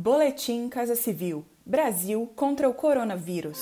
Boletim Casa Civil: Brasil contra o coronavírus.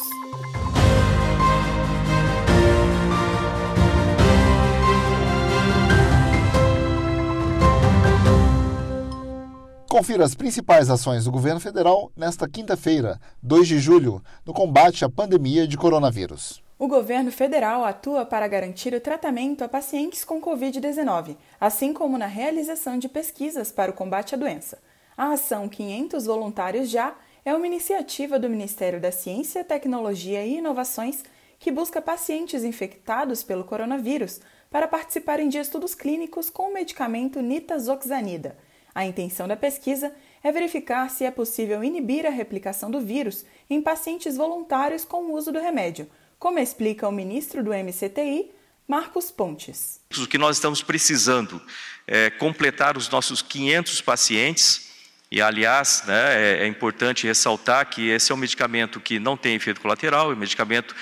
Confira as principais ações do governo federal nesta quinta-feira, 2 de julho, no combate à pandemia de coronavírus. O governo federal atua para garantir o tratamento a pacientes com Covid-19, assim como na realização de pesquisas para o combate à doença. A ação 500 Voluntários Já é uma iniciativa do Ministério da Ciência, Tecnologia e Inovações que busca pacientes infectados pelo coronavírus para participarem de estudos clínicos com o medicamento nitazoxanida. A intenção da pesquisa é verificar se é possível inibir a replicação do vírus em pacientes voluntários com o uso do remédio, como explica o ministro do MCTI, Marcos Pontes. O que nós estamos precisando é completar os nossos 500 pacientes e, aliás, né, é, é, importante ressaltar que esse é um medicamento que não tem efeito colateral, é um medicamento,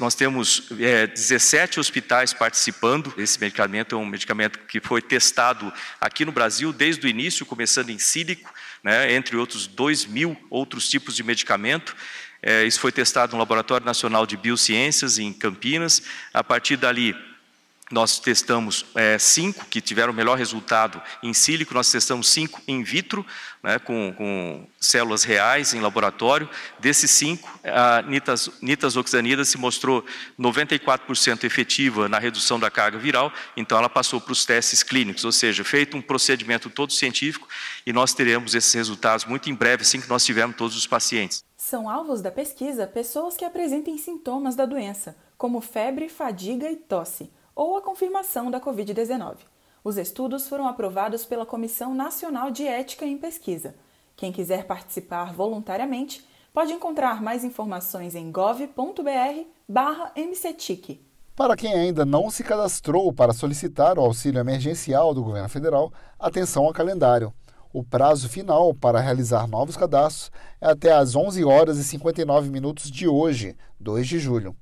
nós temos é, 17 hospitais participando, esse medicamento é um medicamento que foi testado aqui no Brasil desde o início, começando em sílico, né, entre outros 2 mil outros tipos de medicamento, é, isso foi testado no Laboratório Nacional de Biociências, em Campinas, a partir dali nós testamos é, cinco que tiveram melhor resultado em sílico, nós testamos cinco in vitro, né, com, com, células reais em laboratório. Desses cinco, a nitas, nitazoxanida se mostrou 94% efetiva na redução da carga viral, então ela passou para os testes clínicos, ou seja, feito um procedimento todo científico e nós teremos esses resultados muito em breve, assim que nós tivermos todos os pacientes. São alvos da pesquisa pessoas que apresentem sintomas da doença, como febre, fadiga e tosse ou a confirmação da Covid-19. Os estudos foram aprovados pela Comissão Nacional de Ética em Pesquisa. Quem quiser participar voluntariamente pode encontrar mais informações em gov.br/mcetic. Para quem ainda não se cadastrou para solicitar o auxílio emergencial do governo federal, atenção ao calendário. O prazo final para realizar novos cadastros é até às 11 horas e 59 minutos de hoje, 2 de julho.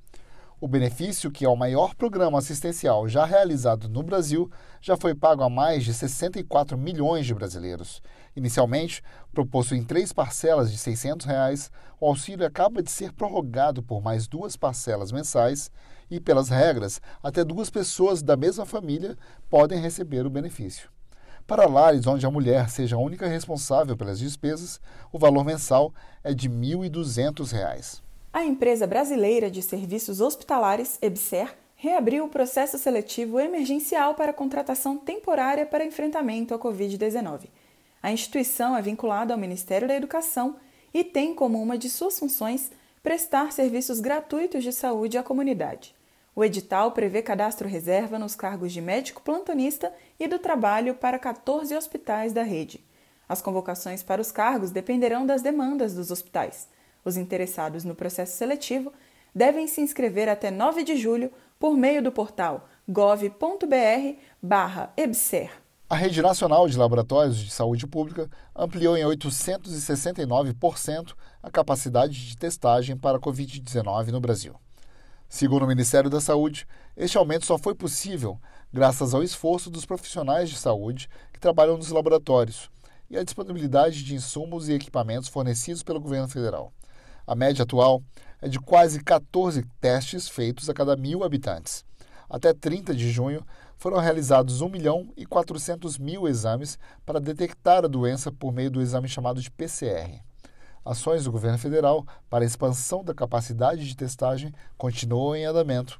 O benefício, que é o maior programa assistencial já realizado no Brasil, já foi pago a mais de 64 milhões de brasileiros. Inicialmente, proposto em três parcelas de 600 reais, o auxílio acaba de ser prorrogado por mais duas parcelas mensais e, pelas regras, até duas pessoas da mesma família podem receber o benefício. Para lares onde a mulher seja a única responsável pelas despesas, o valor mensal é de R$ 1.200. A empresa brasileira de serviços hospitalares, EBSER, reabriu o processo seletivo emergencial para contratação temporária para enfrentamento à Covid-19. A instituição é vinculada ao Ministério da Educação e tem como uma de suas funções prestar serviços gratuitos de saúde à comunidade. O edital prevê cadastro reserva nos cargos de médico plantonista e do trabalho para 14 hospitais da rede. As convocações para os cargos dependerão das demandas dos hospitais. Os interessados no processo seletivo devem se inscrever até 9 de julho por meio do portal gov.br/ebser. A Rede Nacional de Laboratórios de Saúde Pública ampliou em 869% a capacidade de testagem para a Covid-19 no Brasil. Segundo o Ministério da Saúde, este aumento só foi possível graças ao esforço dos profissionais de saúde que trabalham nos laboratórios e à disponibilidade de insumos e equipamentos fornecidos pelo governo federal. A média atual é de quase 14 testes feitos a cada mil habitantes. Até 30 de junho, foram realizados 1 milhão e 400 mil exames para detectar a doença por meio do exame chamado de PCR. Ações do governo federal para a expansão da capacidade de testagem continuam em andamento.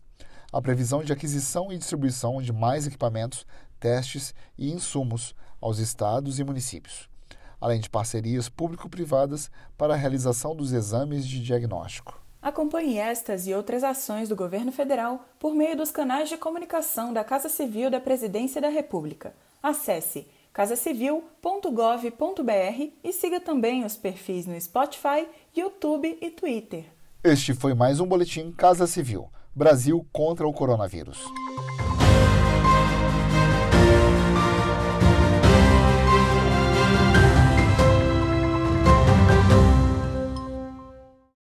A previsão de aquisição e distribuição de mais equipamentos, testes e insumos aos estados e municípios além de parcerias público-privadas para a realização dos exames de diagnóstico. Acompanhe estas e outras ações do governo federal por meio dos canais de comunicação da Casa Civil da Presidência da República. Acesse casacivil.gov.br e siga também os perfis no Spotify, YouTube e Twitter. Este foi mais um boletim Casa Civil. Brasil contra o coronavírus.